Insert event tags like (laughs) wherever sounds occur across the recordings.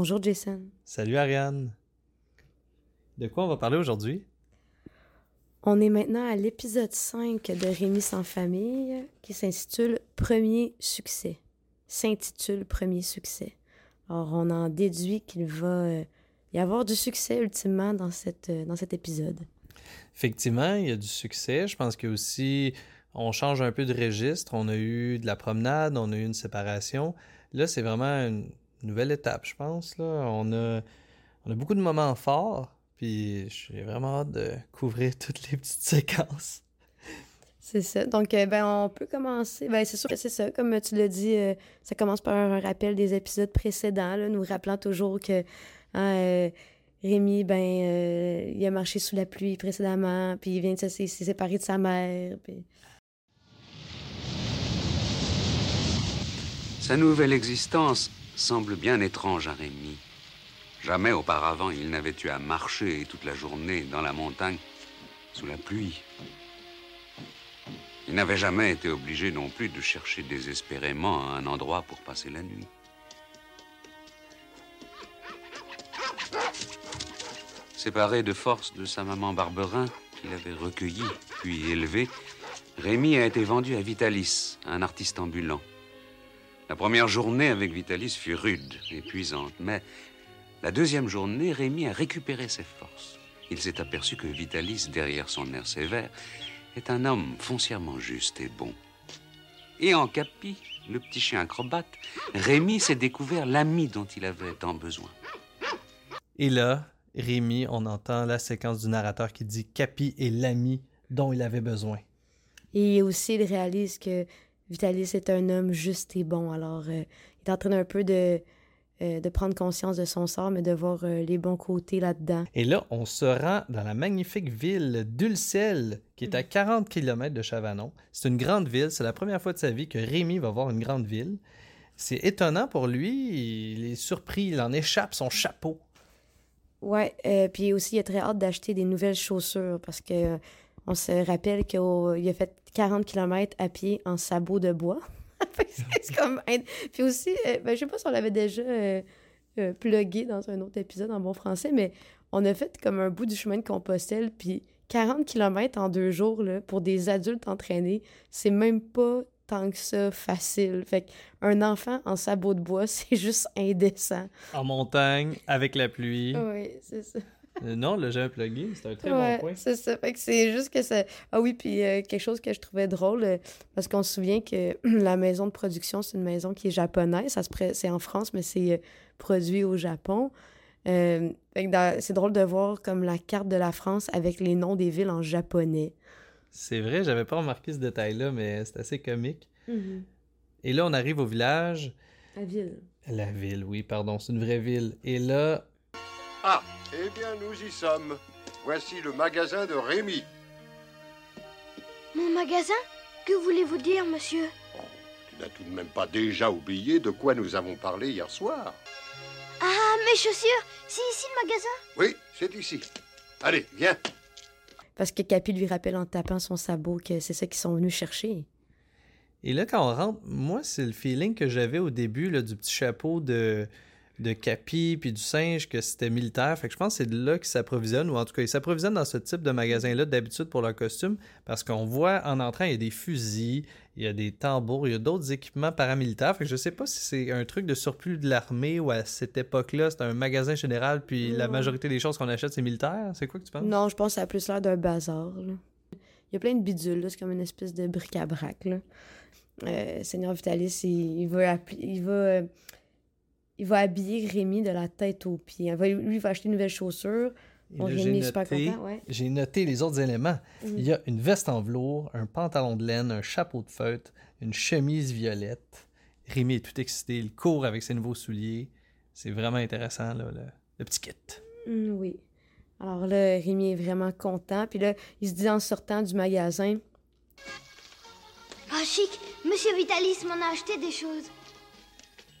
Bonjour Jason. Salut Ariane. De quoi on va parler aujourd'hui? On est maintenant à l'épisode 5 de Rémi sans famille qui s'intitule Premier succès. S'intitule Premier succès. Alors on en déduit qu'il va euh, y avoir du succès ultimement dans, cette, euh, dans cet épisode. Effectivement, il y a du succès. Je pense que aussi on change un peu de registre. On a eu de la promenade, on a eu une séparation. Là, c'est vraiment une nouvelle étape, je pense. Là. On, a, on a beaucoup de moments forts, puis j'ai vraiment hâte de couvrir (laughs) toutes les petites séquences. C'est ça. Donc, euh, ben, on peut commencer. Ben, c'est sûr que c'est ça. Comme tu l'as dit, euh, ça commence par un rappel des épisodes précédents, là, nous rappelant toujours que hein, euh, Rémi, ben, il a marché sous la pluie précédemment, puis il vient de se séparé de sa mère. Sa nouvelle existence semble bien étrange à Rémi. Jamais auparavant il n'avait eu à marcher toute la journée dans la montagne sous la pluie. Il n'avait jamais été obligé non plus de chercher désespérément un endroit pour passer la nuit. Séparé de force de sa maman Barberin, qu'il avait recueillie puis élevée, Rémi a été vendu à Vitalis, un artiste ambulant. La première journée avec Vitalis fut rude, épuisante, mais la deuxième journée, Rémi a récupéré ses forces. Il s'est aperçu que Vitalis, derrière son air sévère, est un homme foncièrement juste et bon. Et en Capi, le petit chien acrobate, Rémi s'est découvert l'ami dont il avait tant besoin. Et là, Rémi, on entend la séquence du narrateur qui dit Capi est l'ami dont il avait besoin. Et aussi, il réalise que Vitalis est un homme juste et bon. Alors, euh, il est en train un peu de, euh, de prendre conscience de son sort, mais de voir euh, les bons côtés là-dedans. Et là, on se rend dans la magnifique ville d'Ulcel, qui est à 40 km de Chavanon. C'est une grande ville. C'est la première fois de sa vie que Rémi va voir une grande ville. C'est étonnant pour lui. Il est surpris. Il en échappe son chapeau. Ouais, puis aussi, il a très hâte d'acheter des nouvelles chaussures parce que on se rappelle qu'il a fait 40 km à pied en sabots de bois. (laughs) c'est (laughs) comme... Puis aussi, euh, ben, je sais pas si on l'avait déjà euh, euh, plugué dans un autre épisode en bon français, mais on a fait comme un bout du chemin de Compostelle, puis 40 km en deux jours, là, pour des adultes entraînés, c'est même pas tant que ça facile. Fait qu'un enfant en sabots de bois, (laughs) c'est juste indécent. En montagne, avec la pluie. Oui, c'est ça. Euh, non, le jamais plugué, c'est un très bon point. C'est ça. Fait que c'est juste que ça. Ah oui, puis euh, quelque chose que je trouvais drôle, euh, parce qu'on se souvient que (clears throat) la maison de production, c'est une maison qui est japonaise. Ça se C'est en France, mais c'est produit au Japon. c'est drôle de voir comme la carte de la France avec les noms des villes en japonais. C'est vrai, j'avais pas remarqué ce détail-là, mais c'est assez comique. Mm-hmm. Et là, on arrive au village. La ville. La ville, oui, pardon, c'est une vraie ville. Et là. Ah, eh bien, nous y sommes. Voici le magasin de Rémi. Mon magasin Que voulez-vous dire, monsieur Tu n'as tout de même pas déjà oublié de quoi nous avons parlé hier soir Ah, mes chaussures C'est ici le magasin Oui, c'est ici. Allez, viens. Parce que Capi lui rappelle en tapant son sabot que c'est ça qu'ils sont venus chercher. Et là, quand on rentre, moi, c'est le feeling que j'avais au début là, du petit chapeau de de Capi puis du singe que c'était militaire. Fait que je pense que c'est de là qu'ils s'approvisionnent, ou en tout cas, ils s'approvisionnent dans ce type de magasin-là d'habitude pour leur costume, parce qu'on voit en entrant, il y a des fusils, il y a des tambours, il y a d'autres équipements paramilitaires. Fait que je sais pas si c'est un truc de surplus de l'armée ou à cette époque-là, c'est un magasin général, puis la majorité des choses qu'on achète, c'est militaire. C'est quoi que tu penses? Non, je pense que ça a plus l'air d'un bazar. Il y a plein de bidules, c'est comme une espèce de bric-à-brac. Euh, Seigneur Vitalis, il, va, il va il va habiller Rémi de la tête aux pieds. Lui, il va acheter une nouvelle chaussure. Rémi est super content, ouais. J'ai noté les autres éléments. Mhm. Il y a une veste en velours, un pantalon de laine, un chapeau de feutre, une chemise violette. Rémi est tout excité, il court avec ses nouveaux souliers. C'est vraiment intéressant, là, le, petit kit. Mm, oui. Alors là, Rémi est vraiment content. Puis là, il se dit en sortant du magasin... Ah, chic! Monsieur Vitalis m'en a acheté des choses.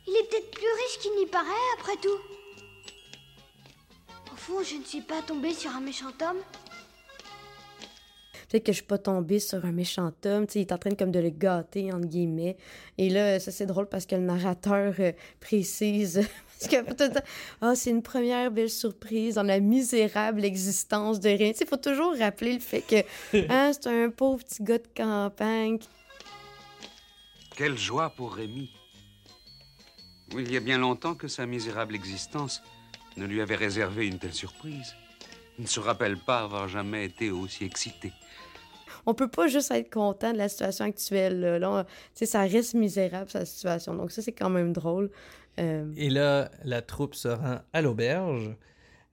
Il est peut-être plus riche qu'il n'y paraît, après tout. Au fond, je ne suis pas tombée sur un méchant homme. Peut-être que je suis pas tombée sur un méchant homme. il est en train comme de le gâter, entre guillemets. Et là, ça, c'est drôle parce que le narrateur euh, précise, (laughs) Parce que tout le temps, ah, c'est une première belle surprise dans la misérable existence de rien. Il faut toujours rappeler le fait que (laughs) hein, c'est un pauvre petit gars de campagne. Quelle joie pour Rémi. Oui, il y a bien longtemps que sa misérable existence ne lui avait réservé une telle surprise. Il ne se rappelle pas avoir jamais été aussi excité. On peut pas juste être content de la situation actuelle. Là, Là, on- tu sais, ça reste misérable, sa situation. Donc ça, c'est quand même drôle. Euh, Et là, la troupe se rend à l'auberge.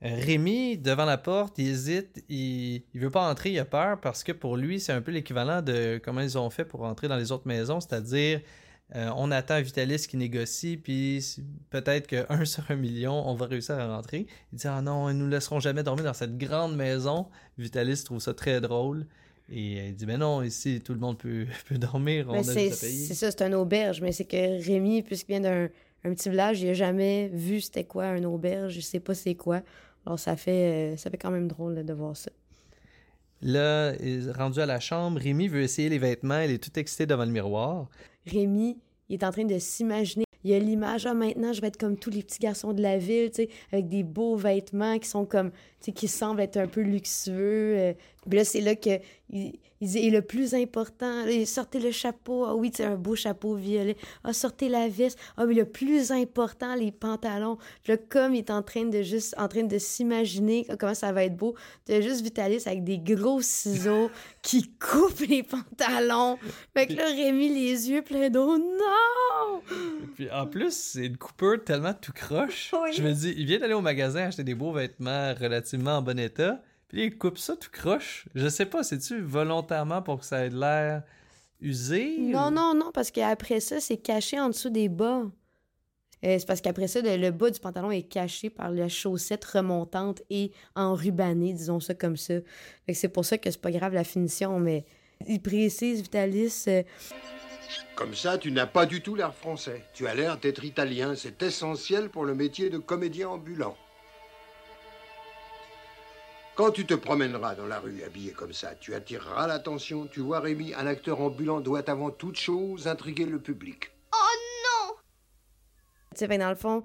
Rémi, devant la porte, il hésite, il, il veut pas entrer, il a peur parce que pour lui, c'est un peu l'équivalent de comment ils ont fait pour entrer dans les autres maisons, c'est-à-dire euh, on attend Vitalis qui négocie, puis peut-être que un (laughs) sur un million, on va réussir à rentrer. Il dit Ah non, ils nous laisseront jamais dormir dans cette grande maison. Vitalis trouve ça très drôle. Et il dit Mais non, ici, tout le monde peut, (laughs) peut dormir, mais c'est c'est ça, c'est une auberge. Mais c'est que Rémi, puisqu'il vient d'un un petit village, il a jamais vu c'était quoi une auberge. Il sait pas c'est quoi. Alors ça fait, euh, ça fait quand même drôle de voir ça. Là, rendu à la chambre, Rémi veut essayer les vêtements, il est tout excité devant le miroir. Rémi, il est en train de s'imaginer. Il a l'image, ah, maintenant, je vais être comme tous les petits garçons de la ville, tu avec des beaux vêtements qui sont comme, tu qui semblent être un peu luxueux. euh. Là, c'est là que il dit, et le plus important, sortez le chapeau, ah oui, c'est un beau chapeau violet. Ah, sortez la veste. Ah, mais le plus important, les pantalons. Comme il est en train de juste, en train de s'imaginer comment ça va être beau, t'as juste Vitalis avec des gros ciseaux (laughs) qui coupent les pantalons. Fait que là, Rémi, les yeux pleins d'eau, non! Puis en plus, c'est une coupeur tellement tout croche. Oui. Je me dis, il vient d'aller au magasin acheter des beaux vêtements relativement en bon état, puis il coupe ça tout croche. Je sais pas, c'est-tu volontairement pour que ça ait de l'air usé? Non, ou- non, non, parce qu'après ça, c'est caché en dessous des bas. Euh, c'est parce qu'après ça, le, le bas du pantalon est caché par la chaussette remontante et enrubannée, disons ça comme ça. Fait que c'est pour ça que c'est pas grave la finition, mais il précise, Vitalis, euh, Comme ça, tu n'as pas du tout l'air français. Tu as l'air d'être italien. C'est essentiel pour le métier de comédien ambulant. Quand tu te promèneras dans la rue habillé comme ça, tu attireras l'attention. Tu vois, Rémi, un acteur ambulant doit avant toute chose intriguer le public. Oh non tu sais, fait que dans le fond,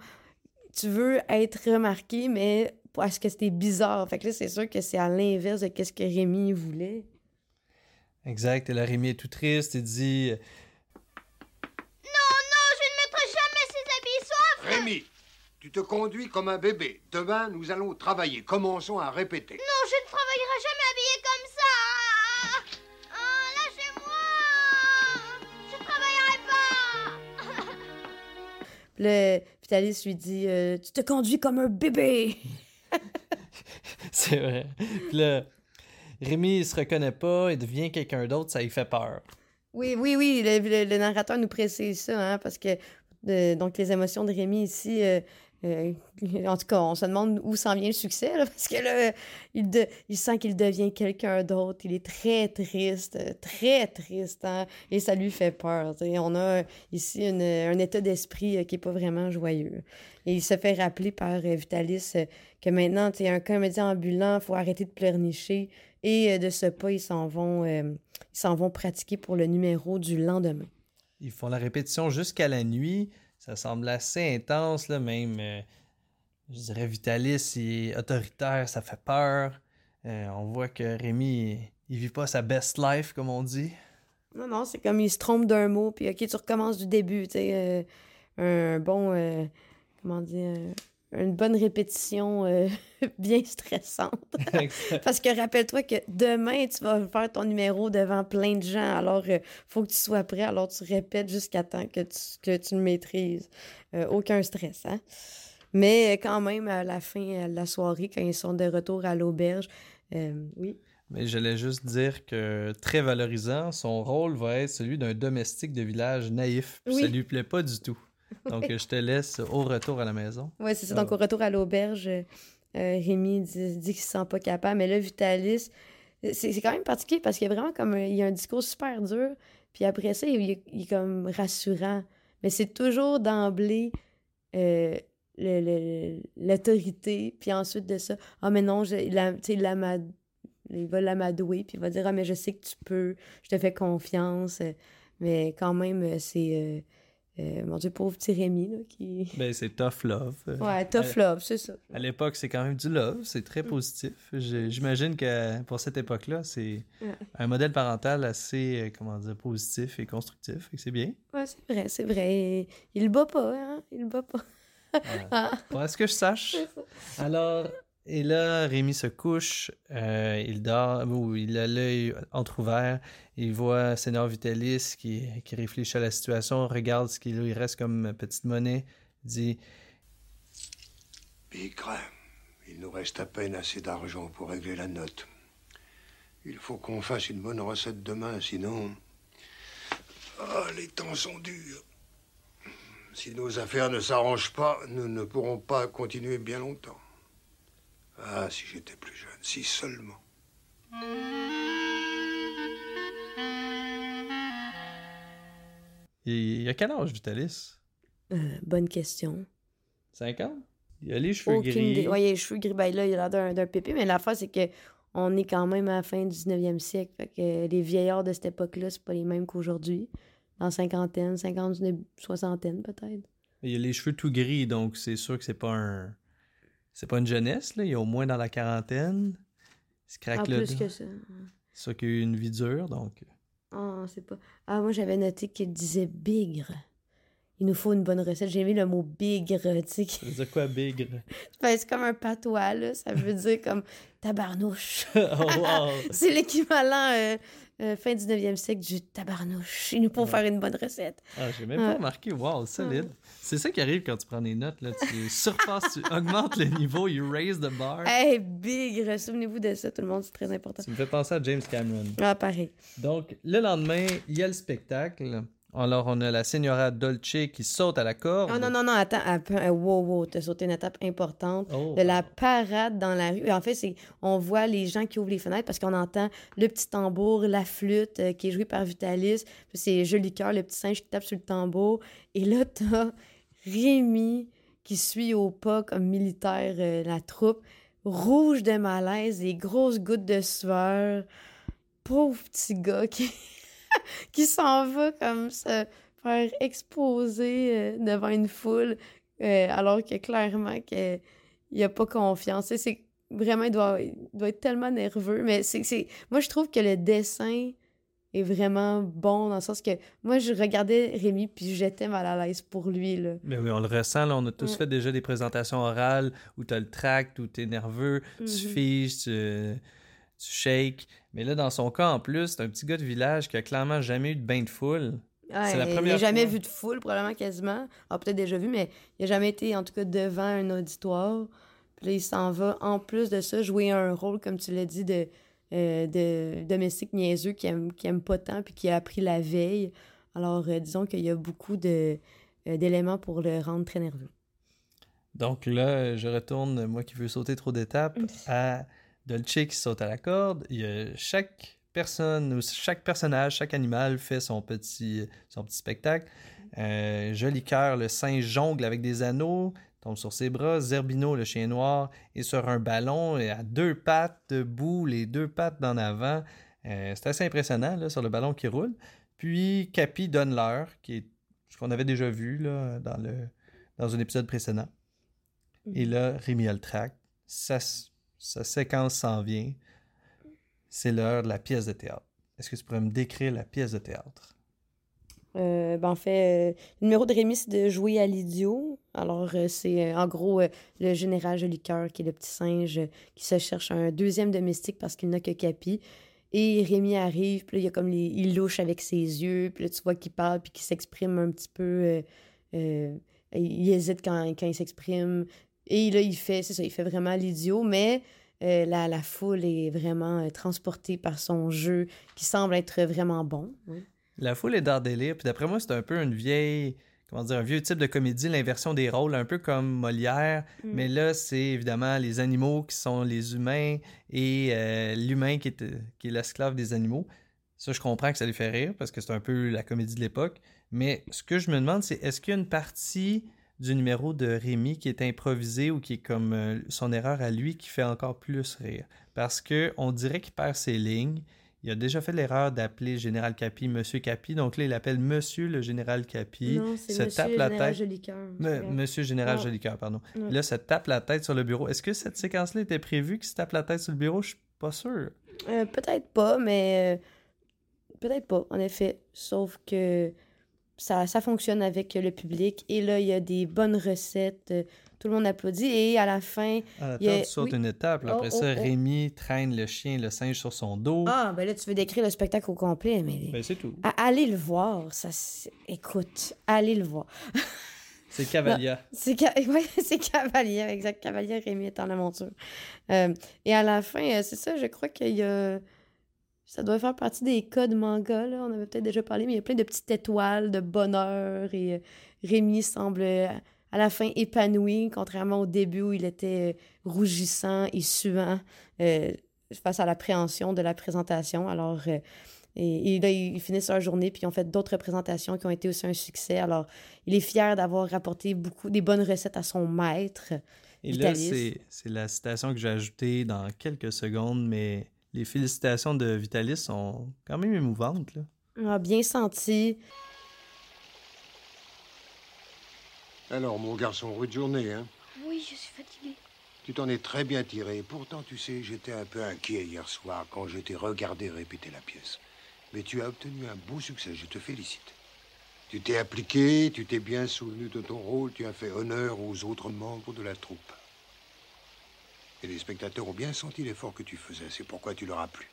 tu veux être remarqué, mais parce que c'était bizarre. Fait que là, c'est sûr que c'est à l'inverse de ce que Rémi voulait. Exact, et là, Rémi est tout triste, il dit... Non, non, je ne mettrai jamais ces habits soifs Rémi, tu te conduis comme un bébé. Demain, nous allons travailler. Commençons à répéter. Non, je ne travaillerai jamais habillée comme ça Ah, Lâchez-moi Je travaillerai pas Puis là, Vitalis lui dit euh, Tu te conduis comme un bébé. (laughs) C'est vrai. Puis là, Rémi, il se reconnaît pas, il devient quelqu'un d'autre, ça lui fait peur. Oui, oui, oui, le, le- le narrateur nous précise ça, hein, parce que euh, donc les émotions de Rémi ici, euh, euh, en tout cas, on se demande où s'en vient le succès, (laughs) parce que il, sent qu'il devient quelqu'un d'autre. Il est très triste, très triste, hein, et ça lui fait peur. tu sais. On a ici un état d'esprit euh, qui est pas vraiment joyeux. Et il se fait rappeler par euh, Vitalis que maintenant, tu un comédien ambulant, il faut arrêter de pleurnicher. Et de ce pas, s'en ils s'en vont pratiquer pour le numéro du lendemain. Ils font la répétition jusqu'à la nuit. Ça semble assez intense, là, même. euh, je dirais Vitalis, est autoritaire, ça fait peur. Euh, on voit que Rémi, il, vit pas sa best life, comme on dit. Non, non, c'est comme il se trompe d'un mot, puis OK, tu recommences du début, tu euh, un bon. comment dire Une bonne répétition euh, (laughs) bien stressante. (laughs) Parce que rappelle-toi que demain, tu vas faire ton numéro devant plein de gens. Alors, il faut que tu sois prêt. Alors, tu répètes jusqu'à temps que tu, que tu le maîtrises. Euh, aucun stress, hein? Mais euh, quand même, à la fin euh, de la soirée, quand ils sont de retour à l'auberge, euh, oui. Mais j'allais juste dire que très valorisant, son rôle va être celui d'un domestique de village naïf. Oui. Ça lui plaît pas du tout. (laughs) Donc je te laisse au retour à la maison. Oui, c'est ça. Ah Donc, au retour à l'auberge, euh, euh, Rémi dit, dit qu'il se sent pas capable. Mais là, Vitalis, c'est quand même particulier parce qu'il y a vraiment comme un, il y a un discours super dur. Puis après ça, il, est- il est comme rassurant. Mais c'est toujours d'emblée euh, l'autorité. Puis ensuite de ça, ah, mais non, je, il, a- tu sais, il va l'amadouer. Puis il va dire, ah, mais je sais que tu peux, je te fais confiance. Euh, Mais quand même, euh, c'est. euh, euh, mon Dieu, pauvre petit Rémi, là, qui... (laughs) Ben, c'est tough love. Euh, Ouais, tough à- love, c'est ça. À l'époque, c'est quand même du love, c'est très positif. J'ai- J'imagine que pour cette époque-là, c'est Ouais. un modèle parental assez, euh, comment dire, positif et constructif. Que c'est bien. Ouais, c'est vrai, c'est vrai. Il le bat pas, hein? Il le bat pas. (laughs) Ah, Pour ce que je sache? Alors, et là, Rémi se couche, euh, il dort, ou il a l'œil entrouvert, il voit Seigneur Vitalis qui, réfléchit à la situation, regarde ce qu'il lui reste comme petite monnaie, dit Bigre, il nous reste à peine assez d'argent pour régler la note. Il faut qu'on fasse une bonne recette demain, sinon. Ah, les temps sont durs. Si nos affaires ne s'arrangent pas, nous ne pourrons pas continuer bien longtemps. Ah, si j'étais plus jeune, si seulement. Il, il a quel âge, Vitalis? Euh, bonne question. 50 Il a les cheveux Aucune gris. idée. Ouais, il a les cheveux gris, ben là, il a l'air d'un, pépé, mais l'affaire, c'est que on est quand même à la fin du 19e siècle. Fait que les vieillards de cette époque-là, c'est pas les mêmes qu'aujourd'hui. Dans cinquantaine, cinquante, soixantaine, peut-être. Il a les cheveux tout gris, donc c'est sûr que c'est pas un. C'est pas une jeunesse, là. Il est au moins dans la quarantaine. Il se craque En le plus dos. que ça. C'est sûr qu'il a eu une vie dure, donc. Ah, c'est pas. Ah, moi, j'avais noté qu'il disait bigre. Il nous faut une bonne recette. J'ai mis le mot bigre, tu sais. Ça veut dire quoi, bigre? Ben, c'est comme un patois, là. Ça veut dire comme tabarnouche. (laughs) Oh, wow (laughs) C'est l'équivalent euh, euh, fin 19e siècle du tabarnouche. Il nous faut Ouais. faire une bonne recette. Ah, j'ai même pas remarqué. Wow, solide. C'est ça qui arrive quand tu prends des notes. Là. Tu (laughs) surpasses, tu augmentes le niveau, you raise the bar. Hey, bigre! Souvenez-vous de ça, tout le monde, c'est très important. Tu me fais penser à James Cameron. Ah, pareil. Donc, le lendemain, il y a le spectacle. Alors, on a la Signora Dolce qui saute à la corde. Oh non, non, non, attends. attends, euh, wow, wow, t'as sauté une étape importante. Oh, de la parade dans la rue. En fait, c'est on voit les gens qui ouvrent les fenêtres parce qu'on entend le petit tambour, la flûte euh, qui est jouée par Vitalis. Puis c'est Joli Cœur, le petit singe qui tape sur le tambour. Et là, t'as Rémi qui suit au pas comme militaire euh, la troupe, rouge de malaise, des grosses gouttes de sueur. Pauvre petit gars qui, (laughs) qui s'en va comme se faire exposer euh, devant une foule euh, alors que clairement que il a pas confiance. C'est vraiment il doit, il doit être tellement nerveux. Mais c'est, c'est moi je trouve que le dessin est vraiment bon dans le sens que moi je regardais Rémi puis j'étais mal à l'aise pour lui là. Mais oui, on le ressent. Là, on a tous Ouais. fait déjà des présentations orales où tu as le tract, où tu es nerveux, tu Mhm. figes, tu, tu shakes. Mais là, dans son cas, en plus, c'est un petit gars de village qui a clairement jamais eu de bain de foule. C'est la il première n'a jamais fois. vu de foule, probablement quasiment. Ah, peut-être déjà vu, mais il n'a jamais été, en tout cas, devant un auditoire. Puis là, il s'en va, en plus de ça, jouer un rôle, comme tu l'as dit, de, euh, de domestique niaiseux qui aime, qui aime pas tant, puis qui a appris la veille. Alors, euh, disons qu'il y a beaucoup de, euh, d'éléments pour le rendre très nerveux. Donc là, je retourne, moi qui veux sauter trop d'étapes, à Dolce qui saute à la corde. Il chaque personne, ou chaque personnage, chaque animal fait son petit, spectacle. Euh, Joli cœur, le singe jongle avec des anneaux, tombe sur ses bras. Zerbino, le chien noir, est sur un ballon et à deux pattes debout, les deux pattes d'en avant. Euh, c'est assez impressionnant sur le ballon qui roule. Puis Capi donne l'heure, qui est ce qu'on avait déjà vu dans, le, dans un épisode précédent. Et là, Rémi a le tract. Sa, séquence s'en vient. C'est l'heure de la pièce de théâtre. Est-ce que tu pourrais me décrire la pièce de théâtre? Euh, ben, en fait, euh, le numéro de Rémi, c'est de jouer à l'idiot. Alors, euh, c'est en gros le général Jolicoeur, qui est le petit singe, qui se cherche un deuxième domestique parce qu'il n'a que Capi. Et Rémi arrive, puis là, il, y a comme il louche avec ses yeux, puis là, tu vois qu'il parle, puis qu'il s'exprime un petit peu. il hésite quand, quand il s'exprime. Et là, il fait, c'est ça, il fait vraiment l'idiot, mais euh, la, la foule est vraiment euh, transportée par son jeu, qui semble être vraiment bon. Oui. La foule est d'art délire. Puis d'après moi, c'est un peu une vieille, comment dire, un vieux type de comédie, l'inversion des rôles, un peu comme Molière. Mm. Mais là, c'est évidemment les animaux qui sont les humains et euh, l'humain qui est, qui est l'esclave des animaux. Ça, je comprends que ça lui fait rire parce que c'est un peu la comédie de l'époque. Mais ce que je me demande, c'est est-ce qu'il y a une partie du numéro de Rémi qui est improvisée ou qui est comme euh, son erreur à lui qui fait encore plus rire? Parce que on dirait qu'il perd ses lignes. il a déjà fait l'erreur d'appeler le général Capi Monsieur Capi. Donc là, il appelle Monsieur le général Capi. Non, c'est se Monsieur tape la général tête. Jolicoeur. Me- Monsieur Général Ouais. Jolicoeur, pardon. Là, ça tape la tête sur le bureau. Est-ce que cette séquence-là était prévue qu'il se tape la tête sur le bureau? Je suis pas sûr. Euh, peut-être pas, mais euh, peut-être pas, en effet. Sauf que ça, ça fonctionne avec le public. Et là, il y a des bonnes recettes. euh, Tout le monde applaudit. Et à la fin. Ah, Il y a- tu sautes oui. une étape. là. Oh, Après oh, ça, oh. Rémi traîne le chien, le singe sur son dos. Ah, ben là, tu veux décrire le spectacle au complet, mais. Ben, c'est tout. À- allez le voir. Ça, écoute, allez le voir. (laughs) C'est Cavalia. C'est ca... (laughs) ouais, c'est Cavalier, exact. Cavalier Rémi est en la monture. Euh, et à la fin, euh, c'est ça, je crois qu'il y a. Ça doit faire partie des codes manga, là. On avait peut-être déjà parlé, mais il y a plein de petites étoiles de bonheur. Et euh, Rémi semble euh, à la fin épanoui, contrairement au début où il était euh, rougissant et suant euh, face à l'appréhension de la présentation. Alors. euh, et, et là, ils finissent leur journée, puis ils ont fait d'autres représentations qui ont été aussi un succès. Alors, il est fier d'avoir rapporté beaucoup des bonnes recettes à son maître. Et là, Vitalis. c'est la citation que j'ai ajoutée dans quelques secondes, mais les félicitations de Vitalis sont quand même émouvantes. Là. Ah, bien senti. Alors, mon garçon, rude journée, hein Oui, je suis fatiguée. Tu t'en es très bien tiré. Pourtant, tu sais, j'étais un peu inquiet hier soir quand je t'ai regardé répéter la pièce. Mais tu as obtenu un beau succès, je te félicite. Tu t'es appliqué, tu t'es bien souvenu de ton rôle, tu as fait honneur aux autres membres de la troupe. Et les spectateurs ont bien senti l'effort que tu faisais, c'est pourquoi tu leur as plu.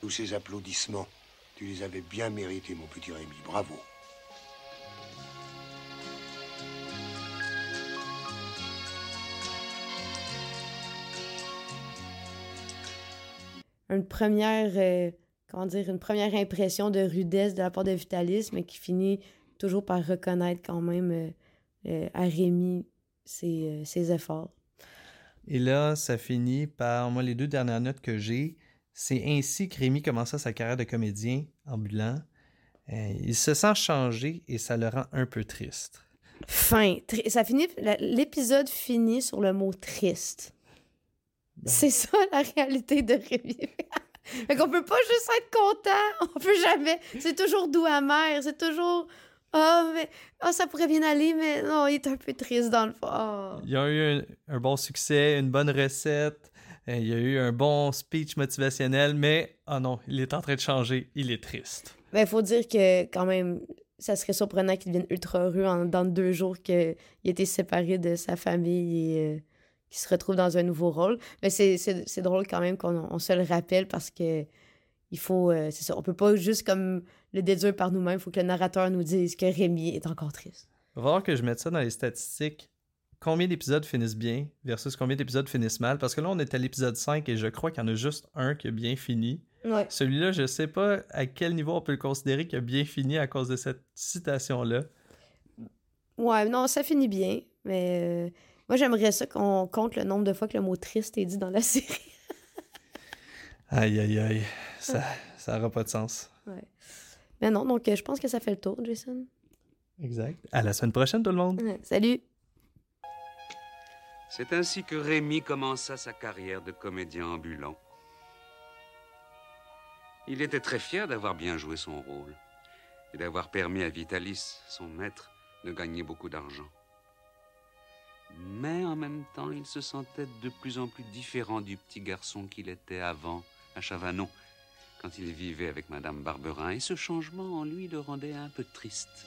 Tous ces applaudissements, tu les avais bien mérités, mon petit Rémi. Bravo. Une première, euh, comment dire, une première impression de rudesse de la part de Vitalis, mais qui finit toujours par reconnaître quand même euh, euh, à Rémi ses, ses efforts. Et là, ça finit par, moi, les deux dernières notes que j'ai, c'est ainsi que Rémi commença sa carrière de comédien ambulant. Euh, il se sent changé et ça le rend un peu triste. Fin. Tri- Ça finit, l'épisode finit sur le mot triste. Ben. C'est ça la réalité de Rémi. (laughs) fait qu'on peut pas juste être content, on peut jamais. C'est toujours doux amer, c'est toujours ah mais ah ça pourrait bien aller mais non, il est un peu triste dans le fond. Ah. Il y a eu un, un bon succès, une bonne recette, euh, il y a eu un bon speech motivationnel, mais oh non, il est en train de changer, il est triste. Ben faut dire que quand même ça serait surprenant qu'il devienne ultra heureux en, dans deux jours qu'il ait été séparé de sa famille et euh, qu'il se retrouve dans un nouveau rôle. Mais c'est- c'est c'est drôle quand même qu'on on se le rappelle parce que il faut, euh, c'est ça, on peut pas juste comme le déduire par nous-mêmes, il faut que le narrateur nous dise que Rémi est encore triste. Va falloir que je mette ça dans les statistiques. Combien d'épisodes finissent bien versus combien d'épisodes finissent mal? Parce que là, on est à l'épisode 5 et je crois qu'il y en a juste un qui a bien fini. Ouais. Celui-là, je sais pas à quel niveau on peut le considérer qu'il a bien fini à cause de cette citation-là. Ouais, non, ça finit bien, mais euh, moi j'aimerais ça qu'on compte le nombre de fois que le mot triste est dit dans la (laughs) série. Aïe, aïe, aïe. Ça ça aura pas de sens. Ouais. Mais non, donc euh, je pense que ça fait le tour, Jason. Exact. À la semaine prochaine, tout le monde. Ouais, Salut! C'est ainsi que Rémi commença sa carrière de comédien ambulant. Il était très fier d'avoir bien joué son rôle et d'avoir permis à Vitalis, son maître, de gagner beaucoup d'argent. Mais en même temps, il se sentait de plus en plus différent du petit garçon qu'il était avant, à Chavanon, quand il vivait avec Madame Barberin, et ce changement en lui le rendait un peu triste.